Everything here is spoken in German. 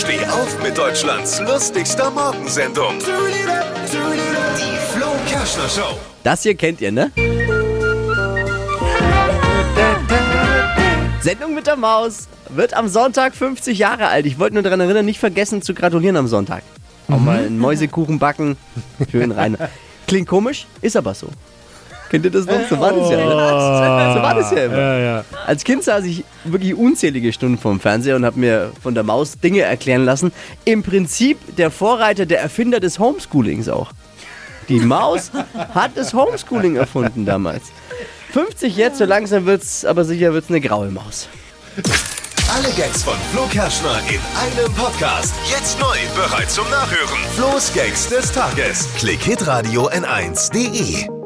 Steh auf mit Deutschlands lustigster Morgensendung. Die Flo Kerschner Show. Das hier kennt ihr, ne? Sendung mit der Maus wird am Sonntag 50 Jahre alt. Ich wollte nur daran erinnern, nicht vergessen zu gratulieren am Sonntag. Auch mal einen Mäusekuchen backen. Schön rein. Klingt komisch, ist aber so. Kennt ihr das noch? So war das ja. Ne? So war das ja immer. Ja, ja. Als Kind saß ich wirklich unzählige Stunden vorm Fernseher und habe mir von der Maus Dinge erklären lassen. Im Prinzip der Vorreiter, der Erfinder des Homeschoolings auch. Die Maus hat das Homeschooling erfunden damals. 50 jetzt, so langsam wird's, aber sicher wird's eine graue Maus. Alle Gags von Flo Kerschner in einem Podcast. Jetzt neu, bereit zum Nachhören. Flo's Gags des Tages. Klick Hitradio N1.de.